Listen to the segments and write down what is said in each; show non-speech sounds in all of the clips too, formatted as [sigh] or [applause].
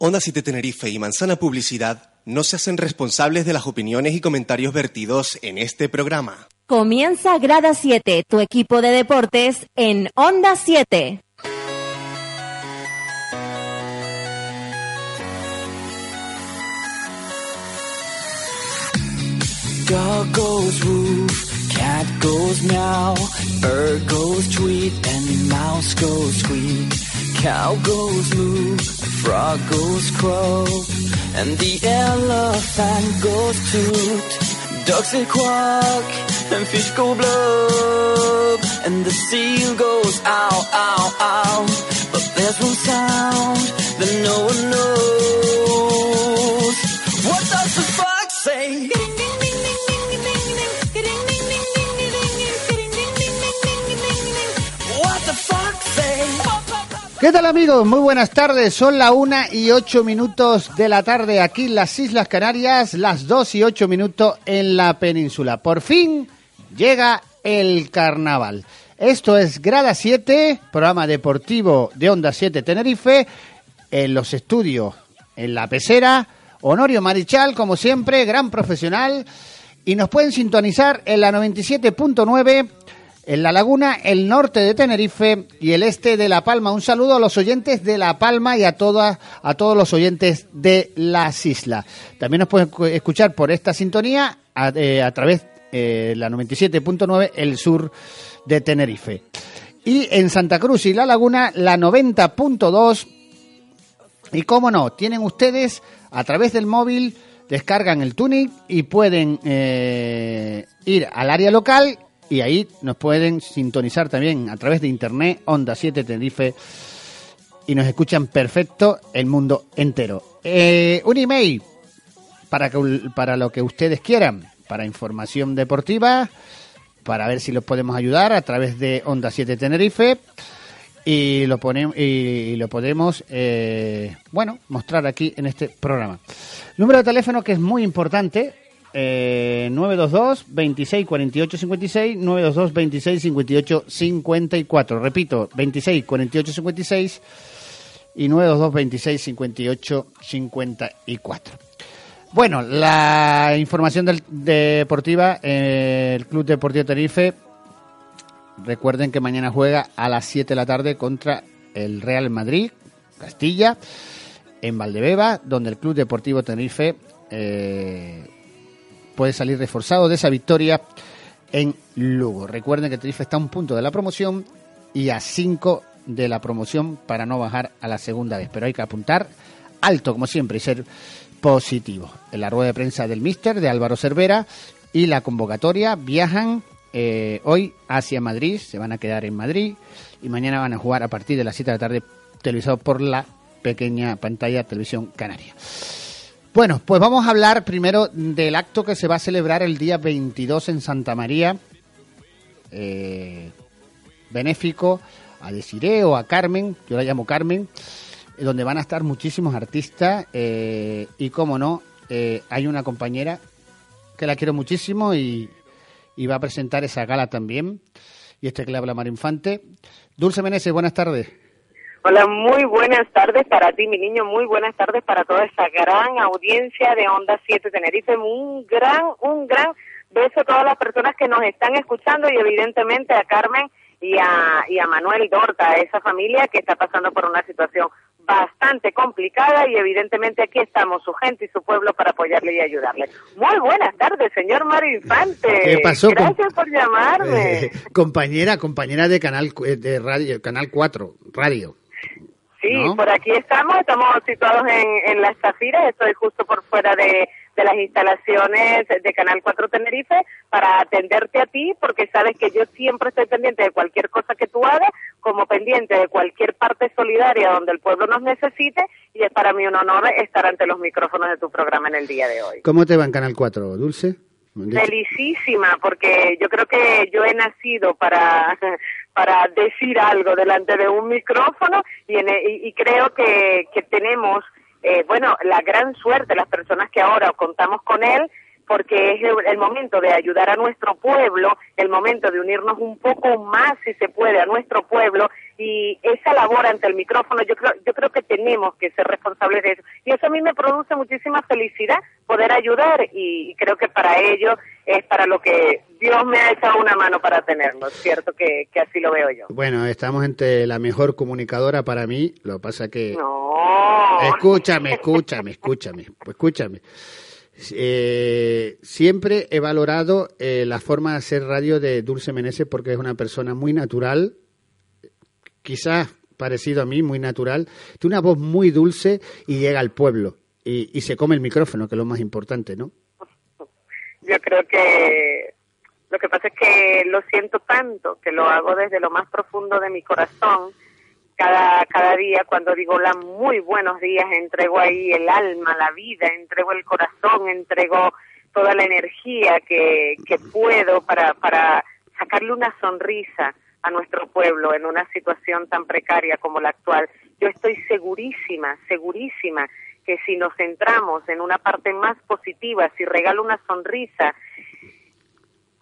Onda 7 Tenerife y Manzana Publicidad no se hacen responsables de las opiniones y comentarios vertidos en este programa. Comienza Grada 7, tu equipo de deportes en Onda 7. Dog goes woof, cat goes meow, bird goes tweet, and mouse goes squeak. Cow goes moo, frog goes croak, and the elephant goes toot. Ducks say quack, and fish go blub, and the seal goes ow, ow, ow. But there's one sound that no one knows. What does the fox say? ¿Qué tal amigos? Muy buenas tardes. Son la una y ocho minutos de la tarde aquí en las Islas Canarias, las dos y ocho minutos en la península. Por fin llega el carnaval. Esto es Grada 7, programa deportivo de Onda 7 Tenerife, en los estudios en la pecera. Honorio Marichal, como siempre, gran profesional. Y nos pueden sintonizar en la 97.9 en La Laguna, el norte de Tenerife y el este de La Palma. Un saludo a los oyentes de La Palma y a, todas, a todos los oyentes de las islas. También nos pueden escu- escuchar por esta sintonía a, eh, través de la 97.9, el sur de Tenerife. Y en Santa Cruz y La Laguna, la 90.2. Y cómo no, tienen ustedes a través del móvil, descargan el Tunic y pueden eh, ir al área local y ahí nos pueden sintonizar también a través de internet, Onda 7 Tenerife, y nos escuchan perfecto el mundo entero. Eh, un email para, que, para lo que ustedes quieran, para información deportiva, para ver si los podemos ayudar a través de Onda 7 Tenerife y lo ponemos y lo podemos eh, bueno mostrar aquí en este programa número de teléfono que es muy importante eh, 922 26 48 56 922 26 58 54 repito 26 48 56 y 922 26 58 54 bueno, la información del- deportiva, eh, el Club Deportivo Tenerife Recuerden que mañana juega a las 7 de la tarde contra el Real Madrid, Castilla, en Valdebeba, donde el Club Deportivo Tenerife eh, puede salir reforzado de esa victoria en Lugo. Recuerden que Tenerife está a un punto de la promoción y a 5 de la promoción para no bajar a la segunda vez. Pero hay que apuntar alto, como siempre, y ser positivo. En la rueda de prensa del Míster, de Álvaro Cervera, y la convocatoria viajan eh, hoy hacia Madrid, se van a quedar en Madrid y mañana van a jugar a partir de las 7 de la tarde televisado por la pequeña pantalla Televisión Canaria. Bueno, pues vamos a hablar primero del acto que se va a celebrar el día 22 en Santa María, eh, benéfico a Desiree o a Carmen, yo la llamo Carmen, eh, donde van a estar muchísimos artistas eh, y, como no, eh, hay una compañera que la quiero muchísimo y, y va a presentar esa gala también. Y este que le habla Mar Infante. Dulce Meneses, buenas tardes. Hola, muy buenas tardes para ti, mi niño, muy buenas tardes para toda esa gran audiencia de Onda 7 Tenerife. Un gran, un gran beso a todas las personas que nos están escuchando y evidentemente a Carmen y a, y a Manuel Dorta, a esa familia que está pasando por una situación bastante complicada y evidentemente aquí estamos, su gente y su pueblo, para apoyarle y ayudarle. Muy buenas tardes, señor Mario Infante. ¿Qué pasó? Gracias por llamarme. Eh, compañera, compañera de canal cu- de radio, canal 4, radio. Sí, ¿no? por aquí estamos, estamos situados en, en Las Zafiras, estoy justo por fuera de, de las instalaciones de Canal 4 Tenerife para atenderte a ti, porque sabes que yo siempre estoy pendiente de cualquier cosa que tú hagas, como pendiente de cualquier parte solidaria donde el pueblo nos necesite, y es para mí un honor estar ante los micrófonos de tu programa en el día de hoy. ¿Cómo te va en Canal 4, Dulce? Felicísima, porque yo creo que yo he nacido para, [laughs] para decir algo delante de un micrófono y, en- y- y creo que, que tenemos, eh, bueno, la gran suerte, las personas que ahora contamos con él, porque es el, el momento de ayudar a nuestro pueblo, el momento de unirnos un poco más, si se puede, a nuestro pueblo y esa labor ante el micrófono, yo creo, yo creo que tenemos que ser responsables de eso. Y eso a mí me produce muchísima felicidad poder ayudar y, creo que para ello es para lo que Dios me ha echado una mano para tenerlo, cierto que, que así lo veo yo. Bueno, estamos entre la mejor comunicadora para mí, lo que pasa que... No. Escúchame, escúchame, escúchame, escúchame. Eh, siempre he valorado eh, la forma de hacer radio de Dulce Meneses porque es una persona muy natural, quizás parecido a mí, muy natural, tiene una voz muy dulce y llega al pueblo y, y se come el micrófono, que es lo más importante, ¿no? Yo creo que lo que pasa es que lo siento tanto, que lo hago desde lo más profundo de mi corazón. Cada, cada día cuando digo hola, muy buenos días, entrego ahí el alma, la vida, entrego el corazón, entrego toda la energía que, que puedo para, para sacarle una sonrisa a nuestro pueblo en una situación tan precaria como la actual. Yo estoy segurísima, segurísima que si nos centramos en una parte más positiva, si regalo una sonrisa,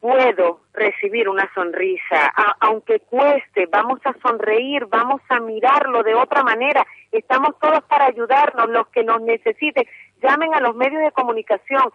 puedo recibir una sonrisa, aunque cueste, vamos a sonreír, vamos a mirarlo de otra manera, estamos todos para ayudarnos, los que nos necesiten, llamen a los medios de comunicación,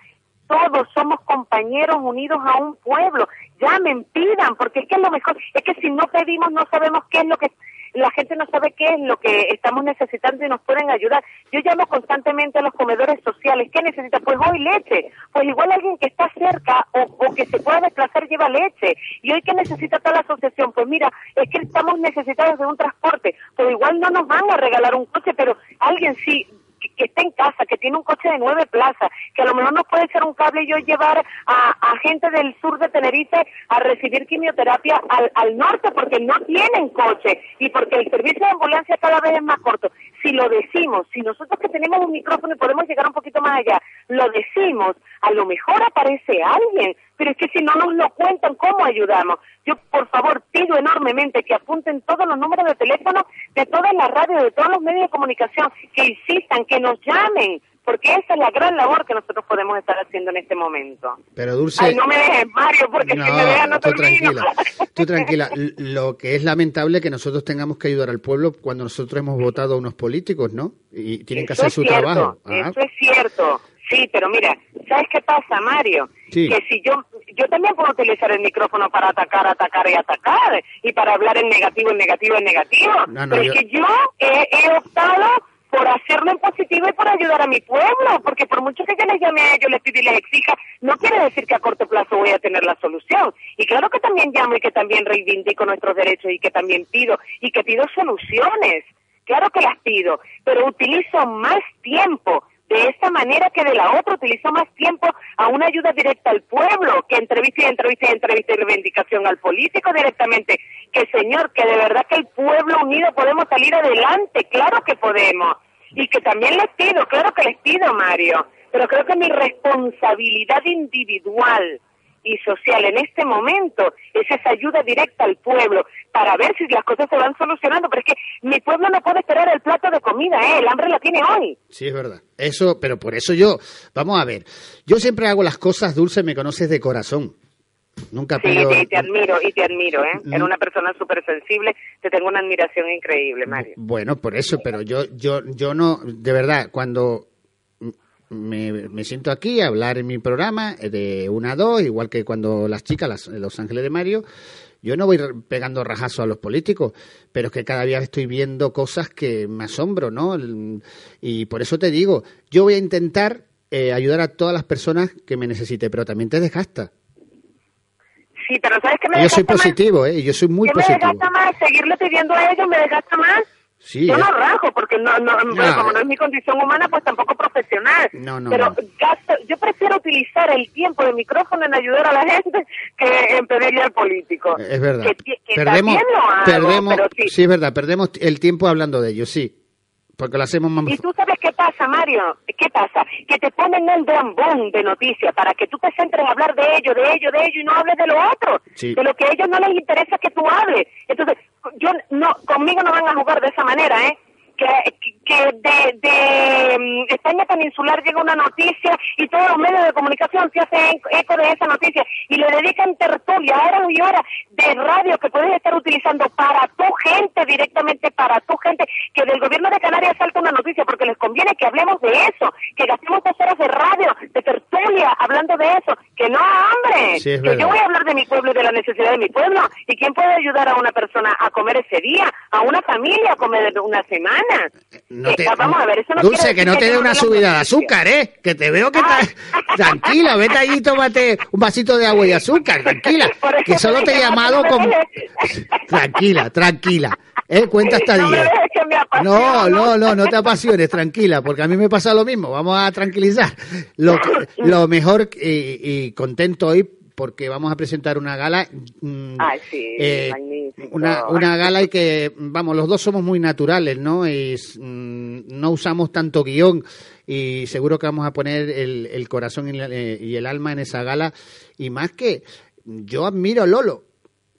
todos somos compañeros unidos a un pueblo, llamen, pidan, porque es que es lo mejor, es que si no pedimos no sabemos qué es lo que la gente no sabe qué es lo que estamos necesitando y nos pueden ayudar. Yo llamo constantemente a los comedores sociales. ¿Qué necesita? Pues hoy leche. Pues igual alguien que está cerca o, o que se pueda desplazar lleva leche. ¿Y hoy qué necesita tal asociación? Pues mira, es que estamos necesitados de un transporte. Pues igual no nos van a regalar un coche, pero alguien sí que, está en casa, que tiene un coche de nueve plazas, que a lo mejor nos puede echar un cable y yo llevar a, a gente del sur de Tenerife a recibir quimioterapia al, al norte porque no tienen coche y porque el servicio de ambulancia cada vez es más corto. Si lo decimos, si nosotros que tenemos un micrófono y podemos llegar un poquito más allá, lo decimos, a lo mejor aparece alguien, pero es que si no nos lo cuentan, ¿cómo ayudamos? Yo, por favor, pido enormemente que apunten todos los números de teléfono de todas las radios, de todos los medios de comunicación, que insistan, que nos llamen, porque esa es la gran labor que nosotros podemos estar haciendo en este momento. Pero Dulce... Ay, no me dejes, Mario, porque si me dejas no tú termino. tranquila, tú tranquila. Lo que es lamentable es que nosotros tengamos que ayudar al pueblo cuando nosotros hemos votado a unos políticos, ¿no? Y tienen que Eso hacer su cierto, trabajo. Ah, Eso es cierto. Sí, pero mira, ¿sabes qué pasa, Mario? Sí. Que si yo, yo también puedo utilizar el micrófono para atacar, atacar y atacar, y para hablar en negativo, en negativo, en negativo. No, no, pero yo- es que yo he, he optado por hacerlo en positivo y por ayudar a mi pueblo, porque por mucho que yo les llame a ellos, les pida y les exija, no quiere decir que a corto plazo voy a tener la solución. Y claro que también llamo y que también reivindico nuestros derechos y que también pido, y que pido soluciones. Claro que las pido, pero utilizo más tiempo de esta manera que de la otra, utilizo más tiempo a una ayuda directa al pueblo, que entrevista y entrevista y entrevista y reivindicación al político directamente. Que señor, que de verdad que el pueblo unido podemos salir adelante, claro que podemos. Y que también les pido, claro que les pido, Mario, pero creo que mi responsabilidad individual y social en este momento es esa ayuda directa al pueblo para ver si las cosas se van solucionando. Pero es que mi pueblo no puede esperar el plato de comida, ¿eh? el hambre la tiene hoy. Sí, es verdad. Eso, pero por eso yo, vamos a ver, yo siempre hago las cosas dulces, me conoces de corazón. Nunca Sí, pido... y te admiro, y te admiro, ¿eh? Mm. Eres una persona súper sensible, te tengo una admiración increíble, Mario. Bueno, por eso, pero yo, yo, yo no, de verdad, cuando me, me siento aquí a hablar en mi programa eh, de una a dos, igual que cuando las chicas, las, Los Ángeles de Mario, yo no voy pegando rajazos a los políticos, pero es que cada día estoy viendo cosas que me asombro, ¿no? Y por eso te digo, yo voy a intentar eh, ayudar a todas las personas que me necesite, pero también te desgasta. Sí, pero ¿sabes qué me Yo soy desgasta más? positivo, ¿eh? Yo soy muy ¿Qué me positivo. desgasta más? ¿Seguirle pidiendo a ellos me desgasta más? Sí, yo es- no rajo, porque no, no, como no es mi condición humana, pues tampoco profesional. No, no, Pero gasto- yo prefiero utilizar el tiempo de micrófono en ayudar a la gente que en pedirle al político. Es verdad. Que, perdemos, hago, perdemos, pero sí. sí. es verdad, perdemos el tiempo hablando de ellos, sí. Porque lo hacemos más... Y tú sabes qué pasa, Mario, qué pasa, que te ponen un boom de noticias para que tú te centres a hablar de ello, de ello, de ello y no hables de lo otro, Sí. de lo que a ellos no les interesa que tú hables. Entonces, yo no, conmigo no van a jugar de esa manera, ¿eh? Que, que, de, de mm, España peninsular llega una noticia y todos los medios de comunicación se hacen eco de esa noticia y le dedican tertulia, horas y horas de radio que puedes estar utilizando para tu gente, directamente para tu gente, que del gobierno de Canarias salta una noticia porque les conviene que hablemos de eso, que gastemos dos horas de radio, de tertulia, hablando de eso, que no, hombre, Sí, que yo voy a hablar de mi pueblo y de la necesidad de mi pueblo, y quién puede ayudar a una persona a comer ese día, a una familia a comer una semana. No Eh, te- vamos a ver, eso no Dulce, que no te dé una subida de azúcar, ¿eh? Que te veo que Ah. estás... Tranquila, vete allí y tómate un vasito de agua y azúcar, [laughs] tranquila. Que solo te he llamado con... [laughs] Tranquila, tranquila. ¿Eh? Cuenta hasta No me diez. dejes que me No, apasiono. no, no, no te apasiones, tranquila, porque a mí me pasa lo mismo. Vamos a tranquilizar. Lo, mejor y, y contento hoy porque vamos a presentar una gala. mm, Ay, sí, magnífico. Una, una gala y que, vamos, los dos somos muy naturales, ¿no? Y mm, no usamos tanto guion y seguro que vamos a poner el, el corazón y, la- eh, y el alma en esa gala. Y más que, yo admiro a Lolo.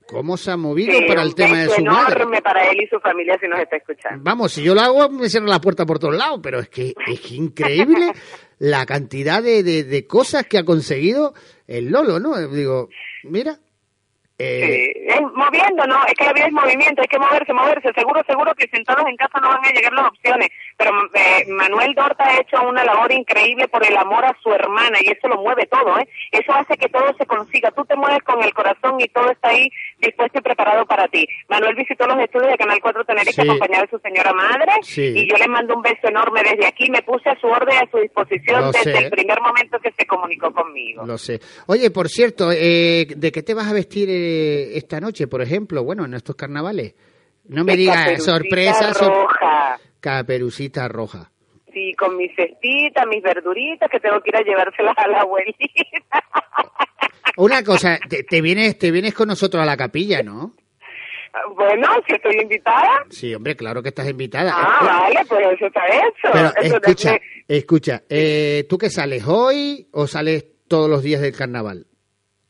¿Cómo se ha movido Sí, para el tema de su madre? enorme para él y su familia si nos está escuchando. Vamos, si yo lo hago, me cierran la puerta por todos lados, pero es que es increíble la cantidad de, de, de cosas que ha conseguido el Lolo, ¿no? Digo, mira, eh, Sí, es moviendo, ¿no? Es que la vida es movimiento, hay que moverse, moverse. Seguro, seguro que sentados en casa no van a llegar las opciones. Pero eh, Manuel Dorta ha hecho una labor increíble por el amor a su hermana y eso lo mueve todo, ¿eh? Eso hace que todo se consiga. Tú te mueves con el corazón y todo está ahí dispuesto y preparado para ti. Manuel visitó los estudios de Canal 4 Tenerife Sí. acompañado de su señora madre Sí. y yo le mando un beso enorme desde aquí. Me puse a su orden, a su disposición Lo desde sé. el primer momento que se comunicó conmigo. lo sé. Oye, por cierto, eh, ¿de qué te vas a vestir eh, esta noche, por ejemplo? Bueno, en estos carnavales. No me [laughs] digas sorpresa, sor- roja. caperucita roja. Sí, con mis cestitas, mis verduritas, que tengo que ir a llevárselas a la abuelita. [laughs] Una cosa, te, te vienes, te vienes con nosotros a la capilla, ¿no? bueno, si estoy invitada. Sí, hombre, claro que estás invitada. Ah, Eh, vale, pues eso está hecho. Pero Eso escucha, escucha, eh, ¿tú qué sales hoy o sales todos los días del carnaval?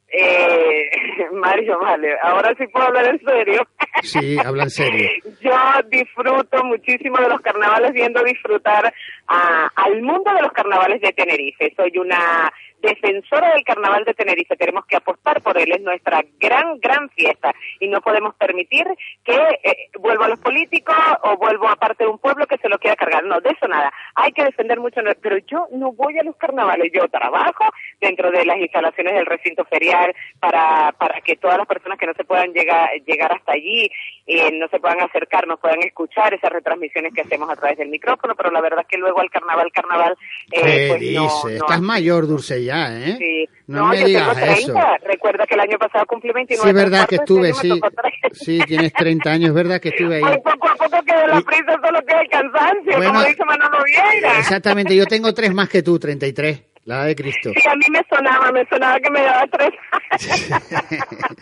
Eh, [laughs] Mario, vale, ahora sí puedo hablar en serio. [laughs] Sí, habla en serio. Yo disfruto muchísimo de los carnavales, viendo disfrutar a- al mundo de los carnavales de Tenerife. Soy una defensora del carnaval de Tenerife. Tenemos que apostar por él. Es nuestra gran, gran fiesta. Y no podemos permitir que eh, vuelva a los políticos o vuelvo a parte de un pueblo que se lo quiera cargar. No, de eso nada. Hay que defender mucho. Pero yo no voy a los carnavales. Yo trabajo dentro de las instalaciones del recinto ferial para, para que todas las personas que no se puedan llegar, llegar hasta allí, eh, no se puedan acercar, nos puedan escuchar esas retransmisiones que hacemos a través del micrófono. Pero la verdad es que luego al carnaval, carnaval, eh, ¿Qué pues dices? no, no Estás mayor, Dulce, ya, ¿eh? Sí. No, me yo digas tengo 30. eso. Recuerda que el año pasado cumplí 29. Sí, es verdad que estuve, este año sí. Sí, tienes 30 años, es verdad que estuve ahí. Ay, poco a poco queda la prisa, solo queda el cansancio, Bueno, como dice Manolo Vieira. Exactamente, yo tengo tres más que tú, 33, la de Cristo. Sí, a mí me sonaba, me sonaba que me daba tres. [laughs]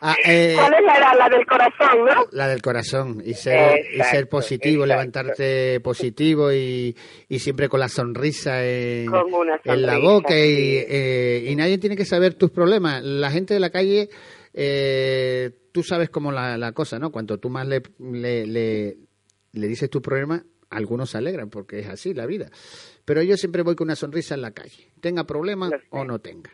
Ah, eh, ¿Cuál es la edad? La del corazón, ¿no? La del corazón y ser, y ser positivo, exacto. levantarte positivo y, y siempre con la sonrisa en, en la boca y, eh, y nadie tiene que saber tus problemas. La gente de la calle, eh, tú sabes cómo la, la cosa, ¿no? Cuanto tú más le, le, le, le dices tu problema, algunos se alegran porque es así la vida. Pero yo siempre voy con una sonrisa en la calle, tenga problemas o no tenga.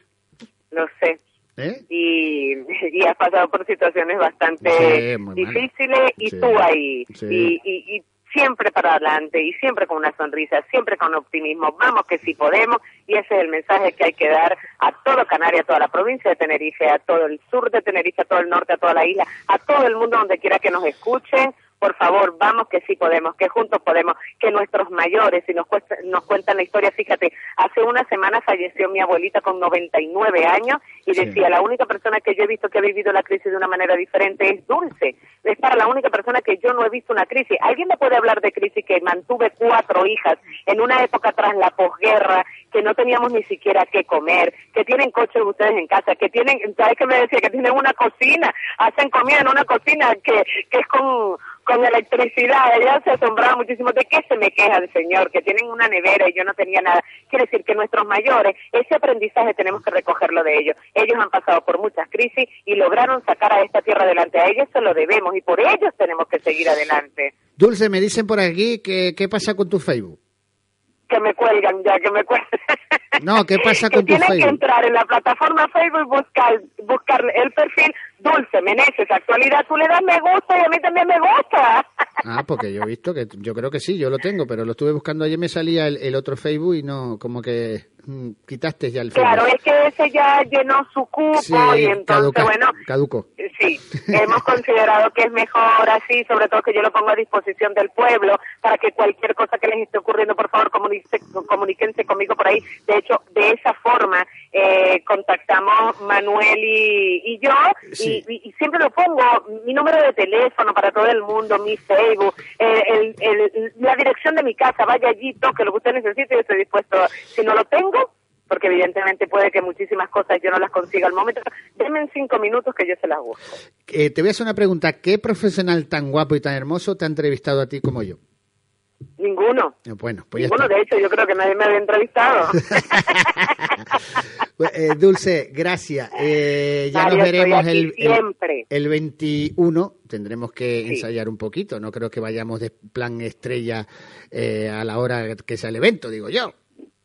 Lo sé. ¿Eh? y, [laughs] y has pasado por situaciones bastante Sí, difíciles y Sí, tú ahí sí. y, y, y siempre para adelante y siempre con una sonrisa, siempre con optimismo, vamos que sí podemos y ese es el mensaje que hay que dar a todo Canarias, a toda la provincia de Tenerife, a todo el sur de Tenerife, a todo el norte, a toda la isla, a todo el mundo donde quiera que nos escuchen. Por favor, vamos que sí podemos, que juntos podemos, que nuestros mayores, si nos, cuesta- nos cuentan la historia, fíjate, hace una semana falleció mi abuelita con 99 años y Sí. decía, la única persona que yo he visto que ha vivido la crisis de una manera diferente es Dulce. Es para la única persona que yo no he visto una crisis. ¿Alguien me puede hablar de crisis que mantuve cuatro hijas en una época tras la posguerra, que no teníamos ni siquiera qué comer, que tienen coches ustedes en casa, que tienen, ¿sabes qué me decía? Que tienen una cocina, hacen comida en una cocina que, que es con, con electricidad. Ella se asombraba muchísimo. ¿De qué se me queja el señor? Que tienen una nevera y yo no tenía nada. Quiere decir que nuestros mayores, ese aprendizaje tenemos que recogerlo de ellos. Ellos han pasado por muchas crisis y lograron sacar a esta tierra adelante. A ellos se lo debemos y por ellos tenemos que seguir adelante. Dulce, me dicen por aquí que qué pasa con tu Facebook. Que me cuelgan ya, que me cuelgan. No, ¿qué pasa que con tu tienen que Facebook? entrar en la plataforma Facebook y buscar, buscar el perfil Dulce Meneses Actualidad. Tú le das me gusta y a mí también me gusta. [laughs] Ah, porque yo he visto que yo creo que sí, yo lo tengo, pero lo estuve buscando ayer me salía el, el otro Facebook y no, como que mm, quitaste ya el Facebook. Claro, es que ese ya llenó su cupo Sí, y entonces, caduca- bueno, caduco. Sí, [laughs] hemos considerado que es mejor así, sobre todo que yo lo pongo a disposición del pueblo para que cualquier cosa que les esté ocurriendo, por favor, comuníquense conmigo por ahí. De hecho, de esa forma eh, contactamos Manuel y, y yo Sí. y, siempre lo pongo, mi número de teléfono para todo el mundo, mi Facebook, eh, el- el- la dirección de mi casa, vaya allí, toque lo que usted necesite, yo estoy dispuesto, si no lo tengo, porque evidentemente puede que muchísimas cosas yo no las consiga al momento. Denme en cinco minutos que yo se las busco. Eh, te voy a hacer una pregunta, ¿qué profesional tan guapo y tan hermoso te ha entrevistado a ti como yo? Ninguno. Eh, Bueno, pues ya Ninguno, está. de hecho, yo creo que nadie me había entrevistado. [laughs] Eh, Dulce, gracias. Eh, ya Mario, nos veremos el, el, siempre. el 21. Tendremos que Sí. ensayar un poquito. No creo que vayamos de plan estrella eh, a la hora que sea el evento, digo yo.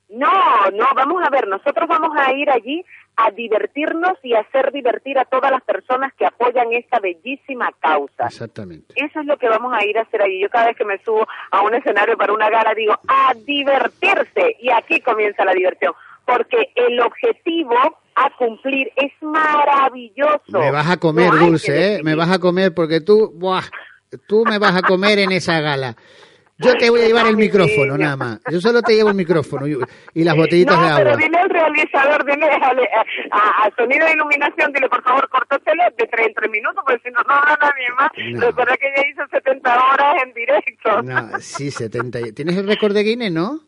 No, no, vamos a ver, nosotros vamos a ir allí a divertirnos y hacer divertir a todas las personas que apoyan esta bellísima causa. Exactamente. Eso es lo que vamos a ir a hacer allí. Yo cada vez que me subo a un escenario para una gala digo, a divertirse. Y aquí comienza la diversión. Porque el objetivo a cumplir es maravilloso. Me vas a comer, No Dulce, ¿eh? Me vas a comer porque tú, buah, tú me vas a comer en esa gala. Yo te voy a llevar el mi micrófono, nada más. Yo solo te llevo el micrófono y, y las botellitas no, de agua. pero dile al realizador, dile al, sonido de iluminación, dile por favor, córtatelo de tres en tres minutos, porque si no, no habla nadie más. No. Recuerda que ella hizo 70 horas en directo. No, sí, 70. y- ¿Tienes el récord de Guinness, no?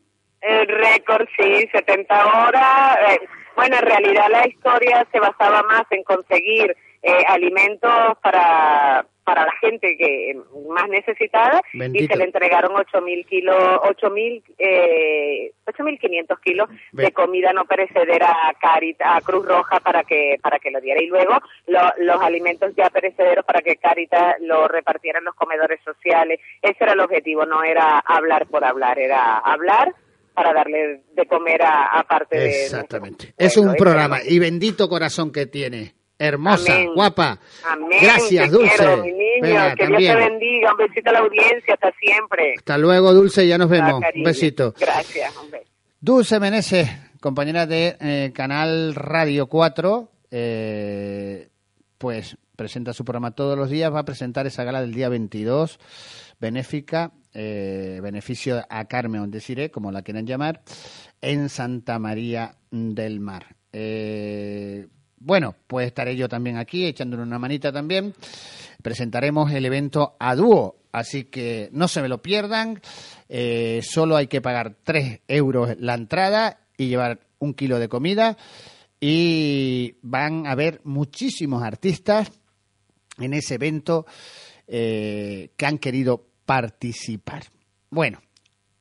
El récord, sí, 70 horas. Eh, bueno, en realidad la historia se basaba más en conseguir eh, alimentos para para la gente que más necesitada y se le entregaron 8.000 kilos, 8.000, eh, 8.500 kilos de comida no perecedera a Caritas, a Cruz Roja para que para que lo diera y luego lo- los alimentos ya perecederos para que Caritas lo repartiera en los comedores sociales. Ese era el objetivo, no era hablar por hablar, era hablar para darle de comer a, a parte de nuestro Exactamente. Es un programa y bendito corazón que tiene. Hermosa, Amén. guapa. Amén. Gracias, te Dulce. quiero, mi niño. Venga, que también. Dios te bendiga. Un besito a la audiencia. Hasta siempre. Hasta luego, Dulce, ya nos Ah, vemos. Un besito. Gracias. Un beso. Dulce Meneses, compañera de eh, Canal Radio 4, eh, pues presenta su programa todos los días, va a presentar esa gala del día 22, benéfica, eh, beneficio a Carmen Ondesiré, como la quieran llamar, en Santa María del Mar. Eh, bueno, pues estaré yo también aquí, echándole una manita también. Presentaremos el evento a dúo, así que no se me lo pierdan. Eh, solo hay que pagar 3 euros la entrada y llevar un kilo de comida. Y van a haber muchísimos artistas en ese evento eh, que han querido participar. Bueno,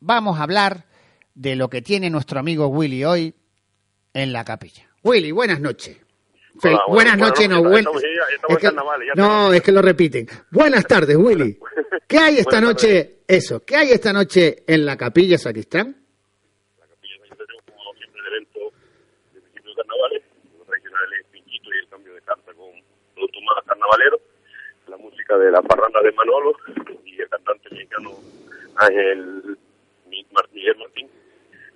vamos a hablar de lo que tiene nuestro amigo Willy hoy en la capilla. Willy, buenas noches. Hola, buenas noches, no, estamos es que- no, es que lo repiten. Buenas tardes, Willy. [laughs] ¿Qué hay esta Buenas noche? Eso, ¿qué hay esta noche en la capilla sacristán? la capilla de San tenemos como siempre el evento de principio de carnavales, los tradicionales pinchitos y el cambio de carta con más la música de la parranda de Manolo y el cantante mexicano Ángel Miguel Martín,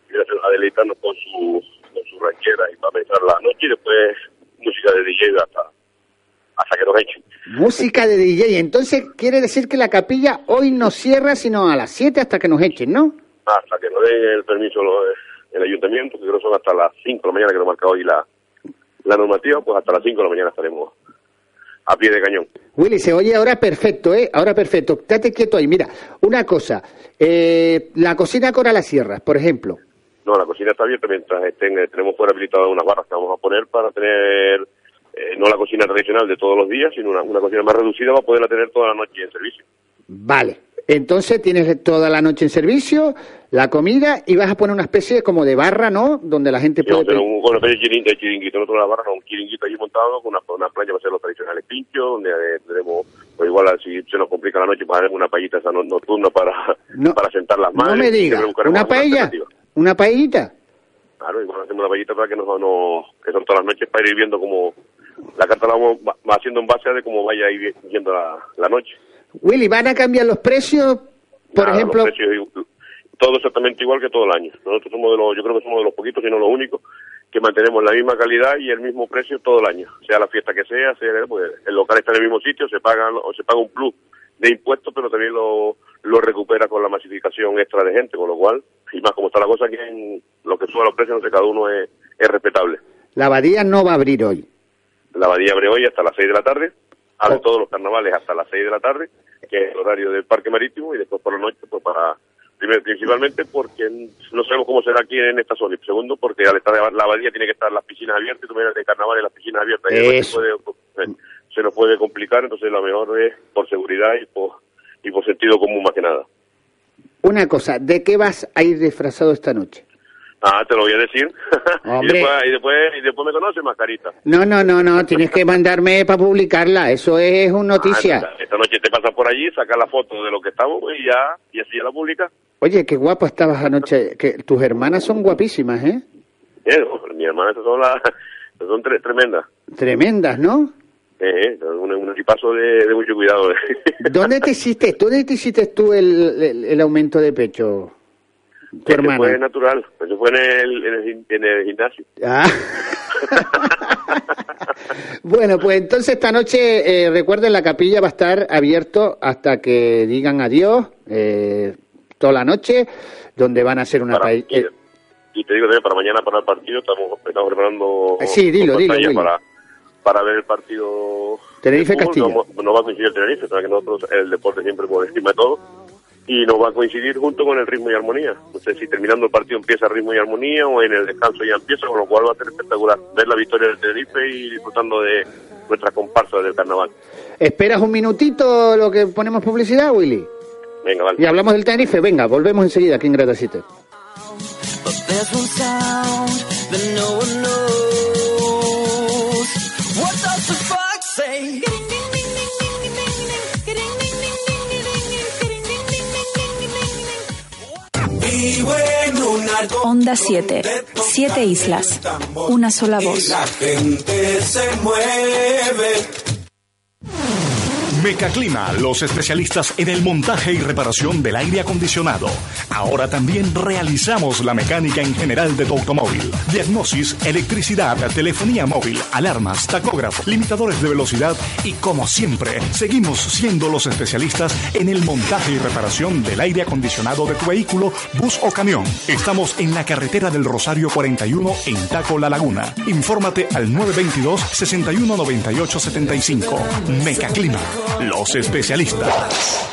que gracias a deleitarnos con su, con su ranchera y para empezar la noche y después música de DJ hasta, hasta que nos echen. Música de DJ. Entonces quiere decir que la capilla hoy no cierra sino a las 7 hasta que nos echen, ¿no? hasta que nos den el permiso el ayuntamiento, que creo que son hasta las 5 de la mañana que nos marca hoy la, la normativa, pues hasta las 5 de la mañana estaremos a pie de cañón. Willy, se oye ahora perfecto, ¿eh? Ahora perfecto. Estate quieto ahí. Mira, una cosa. Eh, la cocina Cora las Sierras, por ejemplo. No, la cocina está abierta mientras estén, eh, tenemos fuera habilitadas unas barras que vamos a poner para tener, eh, no la cocina tradicional de todos los días, sino una, una cocina más reducida para poderla tener toda la noche en servicio. Vale. Entonces tienes toda la noche en servicio, la comida y vas a poner una especie como de barra, ¿no? Donde la gente puede... tener un, de chiringuito, de chiringuito, nosotros la barra, no, un chiringuito allí montado con una, una playa para hacer los tradicionales pinchos, donde eh, tenemos, pues igual si se nos complica la noche, pues haremos una paellita esa no- nocturna para, No, para sentar las manos. no me digas, una paella, una paellita. Claro, igual hacemos una paellita para que nos, nos que son todas las noches para ir viendo como la carta la vamos va, haciendo en base a de cómo vaya a ir yendo la, la noche. Willy, ¿van a cambiar los precios? Por Nada, ejemplo, los precios todo exactamente igual que todo el año. Nosotros somos de los, yo creo que somos de los poquitos, si no los únicos, que mantenemos la misma calidad y el mismo precio todo el año. Sea la fiesta que sea, sea pues, el local está en el mismo sitio, se paga o se paga un plus de impuestos, pero también lo, lo recupera con la masificación extra de gente, con lo cual, y más como está la cosa, que en lo que suba los precios, no sé, cada uno es, es respetable. la abadía no va a abrir hoy. La abadía abre hoy hasta las 6 de la tarde, abre Oh. todos los carnavales hasta las 6 de la tarde, que es el horario del parque marítimo, y después por la noche, pues para, primero, principalmente porque no sabemos cómo será aquí en esta zona, y segundo, porque al estar la abadía tiene que estar las piscinas abiertas, y tú miras de carnaval en las piscinas abiertas, y además se, puede- eh, se nos puede complicar, entonces lo mejor es por seguridad y por, y por sentido común más que nada. Una cosa, ¿de qué vas a ir disfrazado esta noche? Ah, te lo voy a decir. [laughs] y, después, y, después, y después me conoces, mascarita. No, no, no, no, tienes que mandarme para publicarla, eso es una noticia. Ah, esta, esta noche te pasas por allí, sacas la foto de lo que estamos y ya, y así ya la publicas. Oye, qué guapa estabas anoche, que tus hermanas son guapísimas, ¿eh? Eh, mi hermana, son las, [laughs] son tre- tremendas. Tremendas, ¿no? Eh, eh, un, un equipazo de, de mucho cuidado. [laughs] ¿Dónde te hiciste, dónde te hiciste tú el, el, el aumento de pecho? Tu Ese fue hermana. natural, eso fue en el, en el, en el gimnasio. Ah. [laughs] bueno, pues entonces esta noche, eh, recuerden, la capilla va a estar abierto hasta que digan adiós, eh, toda la noche, donde van a hacer una paella. y, y te digo también, para mañana, para el partido, estamos, estamos preparando Eh, sí, dilo, dilo, para, para ver el partido. Tenerife. Castilla. No, no va a coincidir el Tenerife, sabes que nosotros el deporte siempre por encima de todo. Y nos va a coincidir junto con el ritmo y armonía. No sé si terminando el partido empieza ritmo y armonía o en el descanso ya empieza, con lo cual va a ser espectacular ver la victoria del Tenerife y disfrutando de nuestra comparsa del carnaval. ¿Esperas un minutito lo que ponemos publicidad, Willy? Venga, vale. Y hablamos del Tenerife. Venga, volvemos enseguida aquí en Grata Onda 7. Siete islas. Una sola voz. Mecaclima, los especialistas en el montaje y reparación del aire acondicionado. Ahora también realizamos la mecánica en general de tu automóvil. Diagnosis, electricidad, telefonía móvil, alarmas, tacógrafo, limitadores de velocidad y como siempre, seguimos siendo los especialistas en el montaje y reparación del aire acondicionado de tu vehículo, bus o camión. Estamos en la carretera del Rosario 41 en Taco La Laguna. Infórmate al 922 61 98 75. Mecaclima, los especialistas.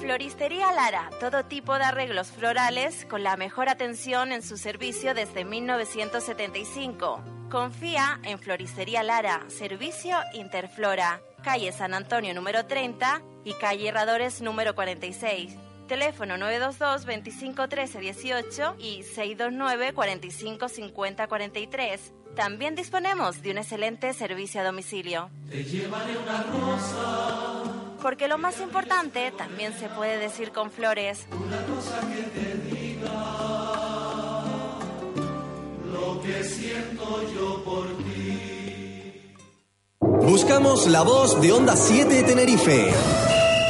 Floristería Lara, todo tipo de arreglos florales con la mejor atención en su servicio desde 1975. Confía en Floristería Lara, servicio Interflora, calle San Antonio número 30 y calle Herradores número 46. Teléfono 922 25 13 18 y 629 45 50 43. También disponemos de un excelente servicio a domicilio. Porque lo más importante también se puede decir con flores. Buscamos la voz de Onda 7 Tenerife.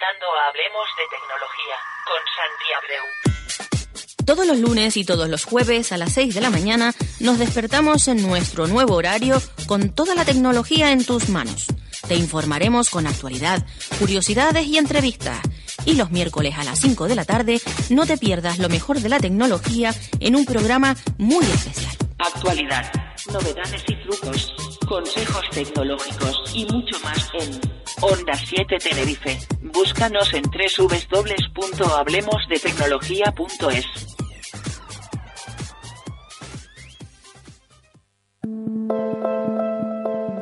Conectando a Hablemos de Tecnología con Santi Abreu. Todos los lunes y todos los jueves a las 6 de la mañana nos despertamos en nuestro nuevo horario con toda la tecnología en tus manos. Te informaremos con actualidad, curiosidades y entrevistas. Y los miércoles a las 5 de la tarde no te pierdas lo mejor de la tecnología en un programa muy especial. Actualidad, novedades y trucos, consejos tecnológicos y mucho más en Onda 7 Tenerife. Búscanos en www.hablemosdetecnología.es.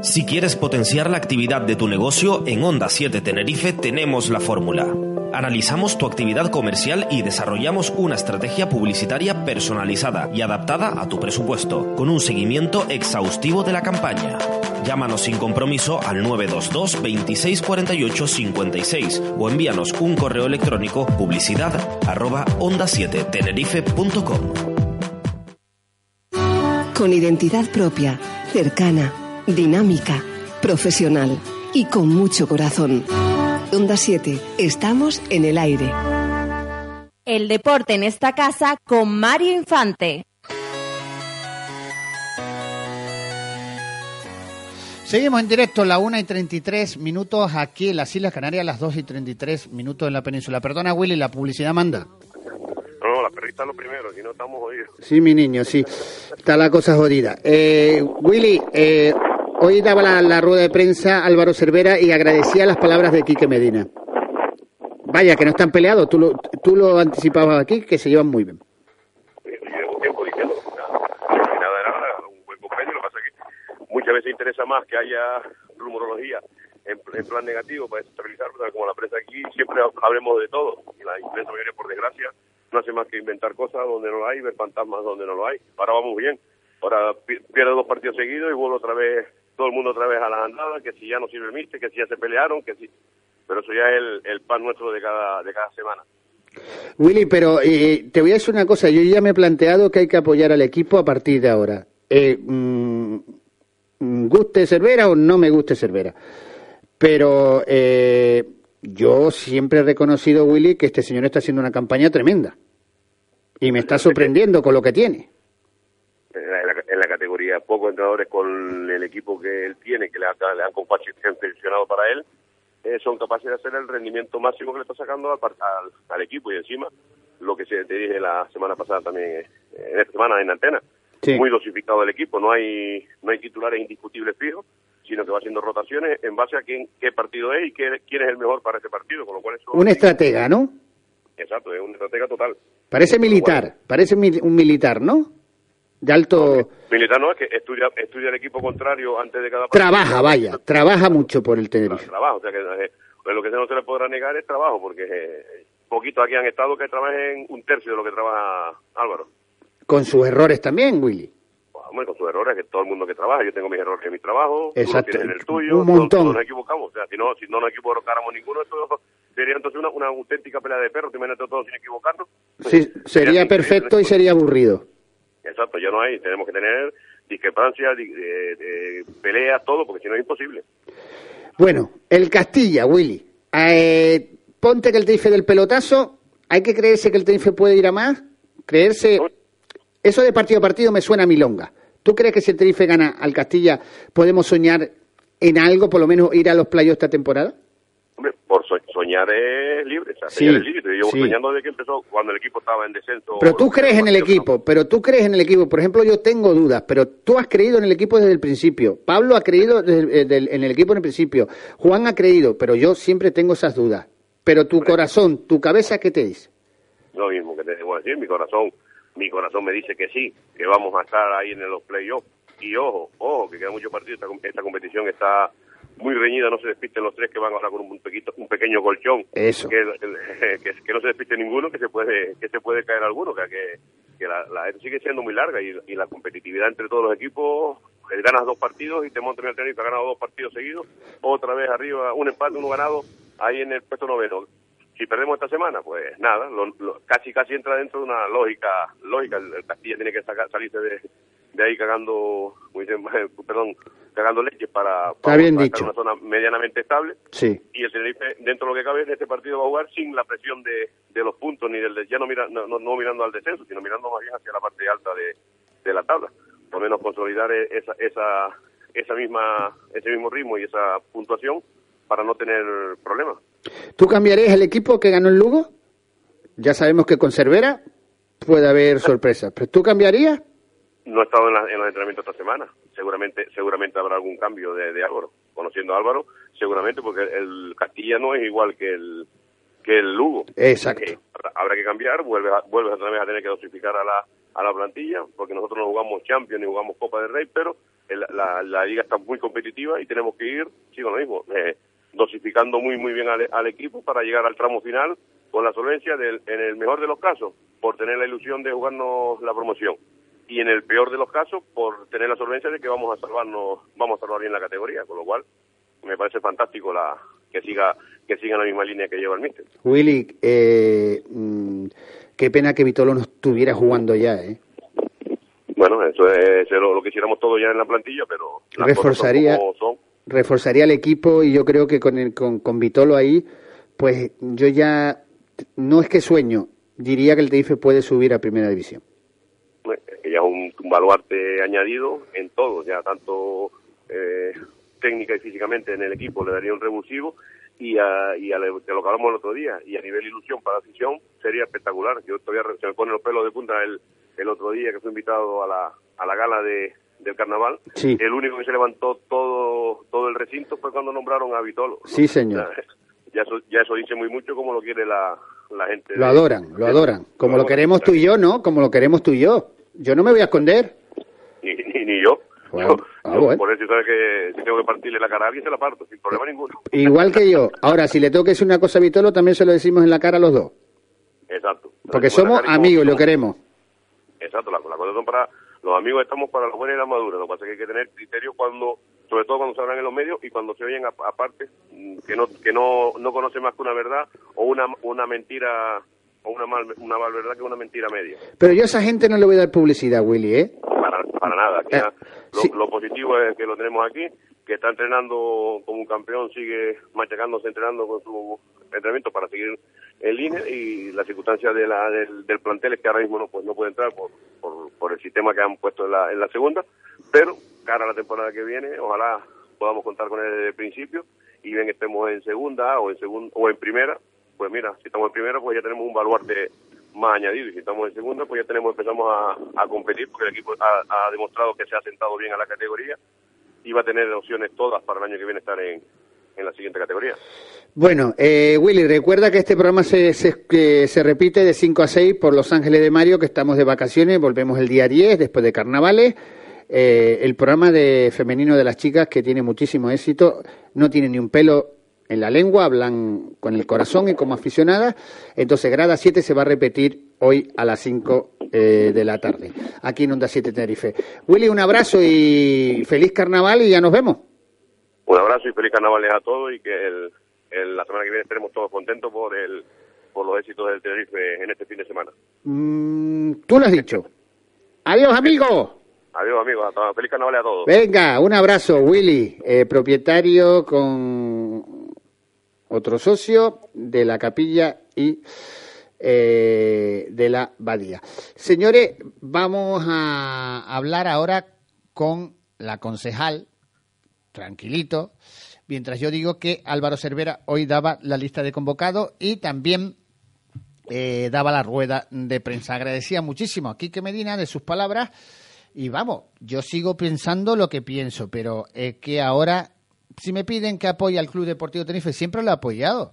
Si quieres potenciar la actividad de tu negocio, en Onda 7 Tenerife tenemos la fórmula. Analizamos tu actividad comercial y desarrollamos una estrategia publicitaria personalizada y adaptada a tu presupuesto, con un seguimiento exhaustivo de la campaña. Llámanos sin compromiso al 922 26 48 56 o envíanos un correo electrónico publicidad arroba onda7tenerife.com. Con identidad propia, cercana, dinámica, profesional y con mucho corazón. Onda 7, estamos en el aire. El deporte en esta casa con Mario Infante. Seguimos en directo, la 1 y 33 minutos aquí en las Islas Canarias, las 2 y 33 minutos en la península. Perdona, Willy, la publicidad manda. No, la perrita es lo primero, si no estamos jodidos. Sí, mi niño, sí. Está la cosa jodida. Eh, Willy, eh, hoy daba la, rueda de prensa Álvaro Cervera y agradecía las palabras de Quique Medina. Vaya, que no están peleados. Tú lo, tú lo anticipabas aquí, que se llevan muy bien. Muchas veces interesa más que haya rumorología en, en plan negativo para desestabilizar, pero como la prensa aquí siempre hablemos de todo, y la prensa mayoría, por desgracia, no hace más que inventar cosas donde no lo hay, ver fantasmas donde no lo hay. Ahora vamos bien, ahora pi- pierde dos partidos seguidos y vuelve otra vez, todo el mundo otra vez a las andadas, que si ya no sirve el míster, que si ya se pelearon, que si... Pero eso ya es el, el pan nuestro de cada, de cada semana. Willy, pero eh, te voy a decir una cosa. Yo ya me he planteado que hay que apoyar al equipo a partir de ahora. Eh, mm, guste Cervera o no me guste Cervera. Pero eh, yo siempre he reconocido, Willy, que este señor está haciendo una campaña tremenda. Y me está sorprendiendo con lo que tiene. Categoría pocos entrenadores con el equipo que él tiene, que le, han- le han confeccionado para él, eh, son capaces de hacer el rendimiento máximo que le está sacando al, al, al equipo y encima lo que se, te dije la semana pasada también, eh, en esta semana en antena, Sí. muy dosificado el equipo, no hay no hay titulares indiscutibles fijos, sino que va haciendo rotaciones en base a quién, qué partido es y qué, quién es el mejor para ese partido, con lo cual eso... Un estratega, ¿no? Exacto, es una estratega total. Parece militar, parece un militar, ¿no? De alto... Militar no es que estudia, estudia el equipo contrario antes de cada partido. Trabaja, vaya, trabaja mucho por el Tenerife. trabajo, o sea que eh, pues lo que no se le podrá negar es trabajo, porque eh, poquitos aquí han estado que trabajen un tercio de lo que trabaja Álvaro. Con sus errores también, Willy. Pues, hombre, con sus errores, que todo el mundo que trabaja, yo tengo mis errores en mi trabajo, tú Exacto. tienes el tuyo, Un montón. todos nos equivocamos, o sea, si no, si no nos equivocáramos ninguno, esto [laughs] sería entonces una, una auténtica pelea de perros, te imaginas todos sin equivocarnos. Sí, sería perfecto y sería aburrido. Exacto, ya no hay, tenemos que tener discrepancias, di- de- de peleas, todo, porque si no es imposible. Bueno, el Castilla, Willy. Eh, ponte que el Tenerife del pelotazo, hay que creerse que el Tenerife puede ir a más, creerse... Eso de partido a partido me suena a milonga. ¿Tú crees que si el Tenerife gana al Castilla podemos soñar en algo, por lo menos ir a los playos esta temporada? Hombre, por so- soñar es libre, o sea, Sí, soñar es libre. Yo llevo sí. soñando desde que empezó, cuando el equipo estaba en descenso. Pero tú crees en el equipo, pero tú crees en el equipo. Por ejemplo, yo tengo dudas, pero tú has creído en el equipo desde el principio. Pablo ha creído desde- eh, del- en el equipo en el principio. Juan ha creído, pero yo siempre tengo esas dudas. Pero tu corazón, tu cabeza, ¿qué te dice? Lo mismo que te debo decir, mi corazón, mi corazón me dice que sí, que vamos a estar ahí en los playoffs. Y ojo, ojo, que queda mucho partido, esta, esta competición está muy reñida, no se despisten los tres que van ahora con un, pequito, un pequeño colchón. Eso. Que, [laughs] que, que no se despiste ninguno, que se puede que se puede caer alguno, que, que, que la, la sigue siendo muy larga y, y la competitividad entre todos los equipos, eh, ganas dos partidos y te montas en el tenis, que ha ganado dos partidos seguidos, otra vez arriba, un empate, uno ganado, ahí en el puesto noveno. Si perdemos esta semana, pues nada, lo- lo- casi casi entra dentro de una lógica, lógica, el, el Castilla tiene que sacar, salirse de, de ahí cagando, [laughs] perdón, cagando leches para, para, bien para dicho. estar en una zona medianamente estable Sí. y el Tenerife dentro de lo que cabe en este partido va a jugar sin la presión de, de los puntos ni del de- ya no, mira, no, no- no mirando al descenso sino mirando más bien hacia la parte alta de, de la tabla por lo menos consolidar e- esa esa esa misma, ese mismo ritmo y esa puntuación para no tener problemas. ¿Tú cambiarías el equipo que ganó el Lugo? Ya sabemos que con Cervera puede haber [laughs] sorpresas, pero ¿tú cambiarías? No he estado en, la- en los entrenamientos esta semana. Seguramente seguramente habrá algún cambio de, de Álvaro. Conociendo a Álvaro, seguramente, porque el Castilla no es igual que el que el Lugo. Exacto. Eh, habrá- que cambiar, vuelves, a- vuelves otra vez a tener que dosificar a la, a la plantilla, porque nosotros no jugamos Champions ni jugamos Copa del Rey, pero el- la, la liga está muy competitiva y tenemos que ir, sí, con lo mismo, eh, dosificando muy muy bien al, al equipo para llegar al tramo final con la solvencia del, en el mejor de los casos, por tener la ilusión de jugarnos la promoción y en el peor de los casos por tener la solvencia de que vamos a salvarnos, vamos a salvar bien la categoría, con lo cual me parece fantástico la que siga que siga la misma línea que lleva el míster. Willy, eh, mm, qué pena que Vitolo no estuviera jugando ya, ¿eh? Bueno, eso es, eso es lo, lo que quisiéramos todos ya en la plantilla, pero las Reforzaría- cosas son como son. Reforzaría el equipo y yo creo que con, el, con, con Vitolo ahí, pues yo ya, no es que sueño, diría que el Tenerife puede subir a Primera División. que ya es un, baluarte añadido en todo, ya tanto eh, técnica y físicamente en el equipo le daría un revulsivo y a, y a de lo hablamos el otro día y a nivel ilusión para la afición sería espectacular. Yo todavía se me ponen los pelos de punta el, el otro día que fui invitado a la, a la gala de, del carnaval. Sí. El único que se levantó todo todo el recinto fue cuando nombraron a Vitolo. Sí, señor. [laughs] Ya eso, ya eso dice muy mucho como lo quiere la, la gente. Lo de- adoran, lo adoran. Como lo queremos tú y yo, ¿no? Como lo queremos tú y yo. Yo no me voy a esconder. ni, ni, ni yo. Bueno, Yo- ah, yo, bueno. Por eso sabes que si tengo que partirle la cara a alguien, se la parto, sin problema ninguno. Igual que yo. Ahora, si le tengo que decir una cosa a Vitolo, también se lo decimos en la cara a los dos. Exacto. Porque la somos amigos y lo queremos. Exacto, las las cosas son para... Los amigos estamos para la buena y la madura. Lo que pasa es que hay que tener criterio cuando, sobre todo cuando se hablan en los medios y cuando se oyen a- aparte, mm, que no que no, no conoce más que una verdad o una, una mentira o una mal, una mal verdad que una mentira media. Pero yo a esa gente no le voy a dar publicidad, Willy, ¿eh? Para, para nada. Eh, ya- lo, lo positivo es que lo tenemos aquí, que está entrenando como un campeón, sigue machacándose, entrenando con su entrenamiento para seguir en línea y las circunstancias de la, del, del plantel es que ahora mismo no, pues, no puede entrar por, por, el sistema que han puesto en la, en la segunda, pero cara a la temporada que viene, ojalá podamos contar con él desde el principio. Y bien estemos en segunda o en segun, o en primera, pues mira, si estamos en primera pues ya tenemos un baluarte más añadido. Y si estamos en segunda pues ya tenemos empezamos a, a competir porque el equipo ha, ha demostrado que se ha sentado bien a la categoría y va a tener opciones todas para el año que viene estar en, en la siguiente categoría. Bueno, eh, Willy, recuerda que este programa se, se, se repite de 5 a 6 por Los Ángeles de Mario, que estamos de vacaciones, volvemos el día 10, después de carnavales. Eh, el programa de femenino de las chicas, que tiene muchísimo éxito, no tiene ni un pelo en la lengua, hablan con el corazón y como aficionadas. Entonces, grada 7 se va a repetir hoy a las 5 eh, de la tarde, aquí en Onda 7 Tenerife. Willy, un abrazo y feliz carnaval y ya nos vemos. Un abrazo y feliz carnavales a todos y que el, el- la semana que viene estaremos todos contentos por el por los éxitos del Tenerife en este fin de semana. Mm, tú lo has dicho. Adiós, amigo. Adiós amigos, feliz carnavales a todos. Venga, un abrazo, Willy, eh, propietario con otro socio de la capilla y eh, de la Badía. Señores, vamos a hablar ahora con la concejal, tranquilito, mientras yo digo que Álvaro Cervera hoy daba la lista de convocados y también eh, daba la rueda de prensa. Agradecía muchísimo a Quique Medina de sus palabras y vamos, yo sigo pensando lo que pienso, pero es que ahora, si me piden que apoye al Club Deportivo Tenerife, siempre lo he apoyado.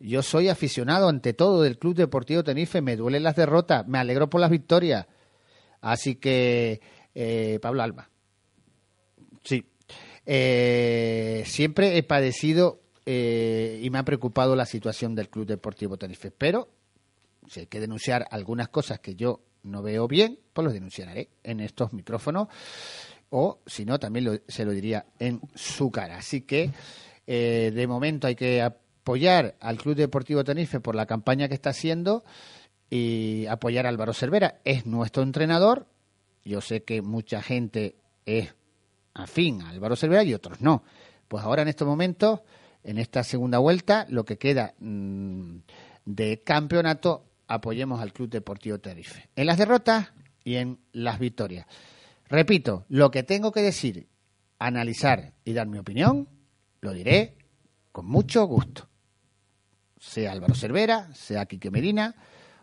Yo soy aficionado ante todo del Club Deportivo Tenerife, me duelen las derrotas, me alegro por las victorias. Así que, eh, Pablo Alba. Sí. Eh, siempre he padecido eh, y me ha preocupado la situación del Club Deportivo Tenerife, pero si hay que denunciar algunas cosas que yo no veo bien, pues los denunciaré en estos micrófonos o si no también se lo diría en su cara. Así que eh, de momento hay que apoyar al Club Deportivo Tenerife por la campaña que está haciendo y apoyar a Álvaro Cervera. Es nuestro entrenador. Yo sé que mucha gente es afín a Álvaro Cervera y otros no. Pues ahora en estos momentos, en esta segunda vuelta, lo que queda mm, de campeonato, apoyemos al Club Deportivo Tenerife. En las derrotas y en las victorias. Repito, lo que tengo que decir analizar y dar mi opinión, lo diré con mucho gusto. Sea Álvaro Cervera, sea Quique Medina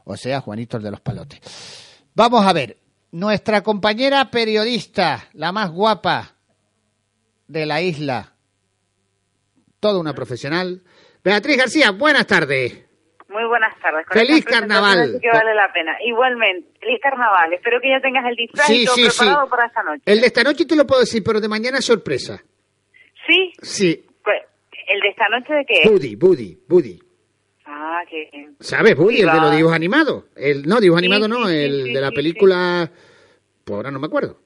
o sea Juanito de los Palotes. Vamos a ver, nuestra compañera periodista, la más guapa de la isla, toda una profesional, Beatriz García, buenas tardes. Muy buenas tardes. Feliz carnaval. Que vale la pena. Igualmente, feliz carnaval. Espero que ya tengas el disfraz Sí, sí, preparado sí. para esta noche. El de esta noche te lo puedo decir, pero de mañana es sorpresa. ¿Sí? Sí, Pues, ¿El de esta noche de qué? Buddy, Buddy, Buddy. Ah, que... ¿Sabes, Buddy? El de los dibujos animados. El, no, dibujos animados no, el de la película... Pues ahora no me acuerdo.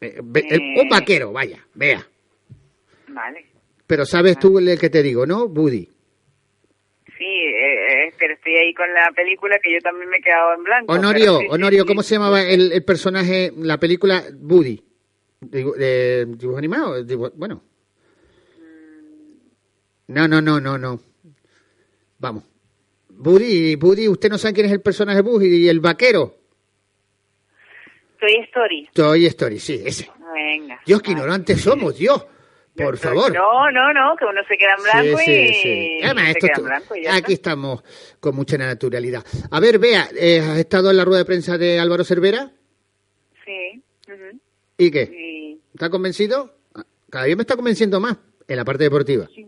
Eh, el- Eh. un vaquero, vaya, vea. Vale. Pero sabes tú el que te digo, ¿no? Buddy. Sí, eh, eh, pero estoy ahí con la película que yo también me he quedado en blanco. Honorio, sí, Honorio, sí. ¿cómo se llamaba el, el personaje, la película Buddy? De dibujos animados, dibu- bueno. No, no, no, no, no. Vamos. Buddy, Buddy, usted no sabe quién es el personaje Buddy y el vaquero. Toy Story. Toy Story, sí, ese. Venga. Dios, qué ignorantes somos, Dios. Por favor. No, no, no, que uno se queda en blanco Sí, y, sí, sí. Además, esto queda en blanco y aquí está. estamos con mucha naturalidad. A ver, Bea, eh, ¿has estado en la rueda de prensa de Álvaro Cervera? Sí. ¿Y qué? Y- ¿Está convencido? Cada día me está convenciendo más en la parte deportiva. Sí,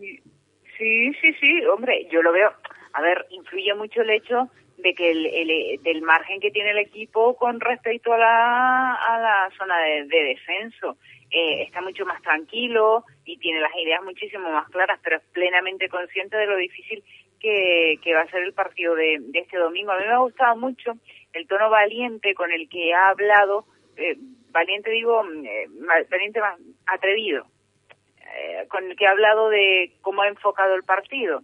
sí, sí, sí, hombre, yo lo veo. A ver, influye mucho el hecho de que el, el- del margen que tiene el equipo con respecto a la, a la zona de, de descenso. Eh, está mucho más tranquilo y tiene las ideas muchísimo más claras, pero es plenamente consciente de lo difícil que, que va a ser el partido de, de este domingo. A mí me ha gustado mucho el tono valiente con el que ha hablado, eh, valiente digo, eh, valiente más atrevido, eh, con el que ha hablado de cómo ha enfocado el partido.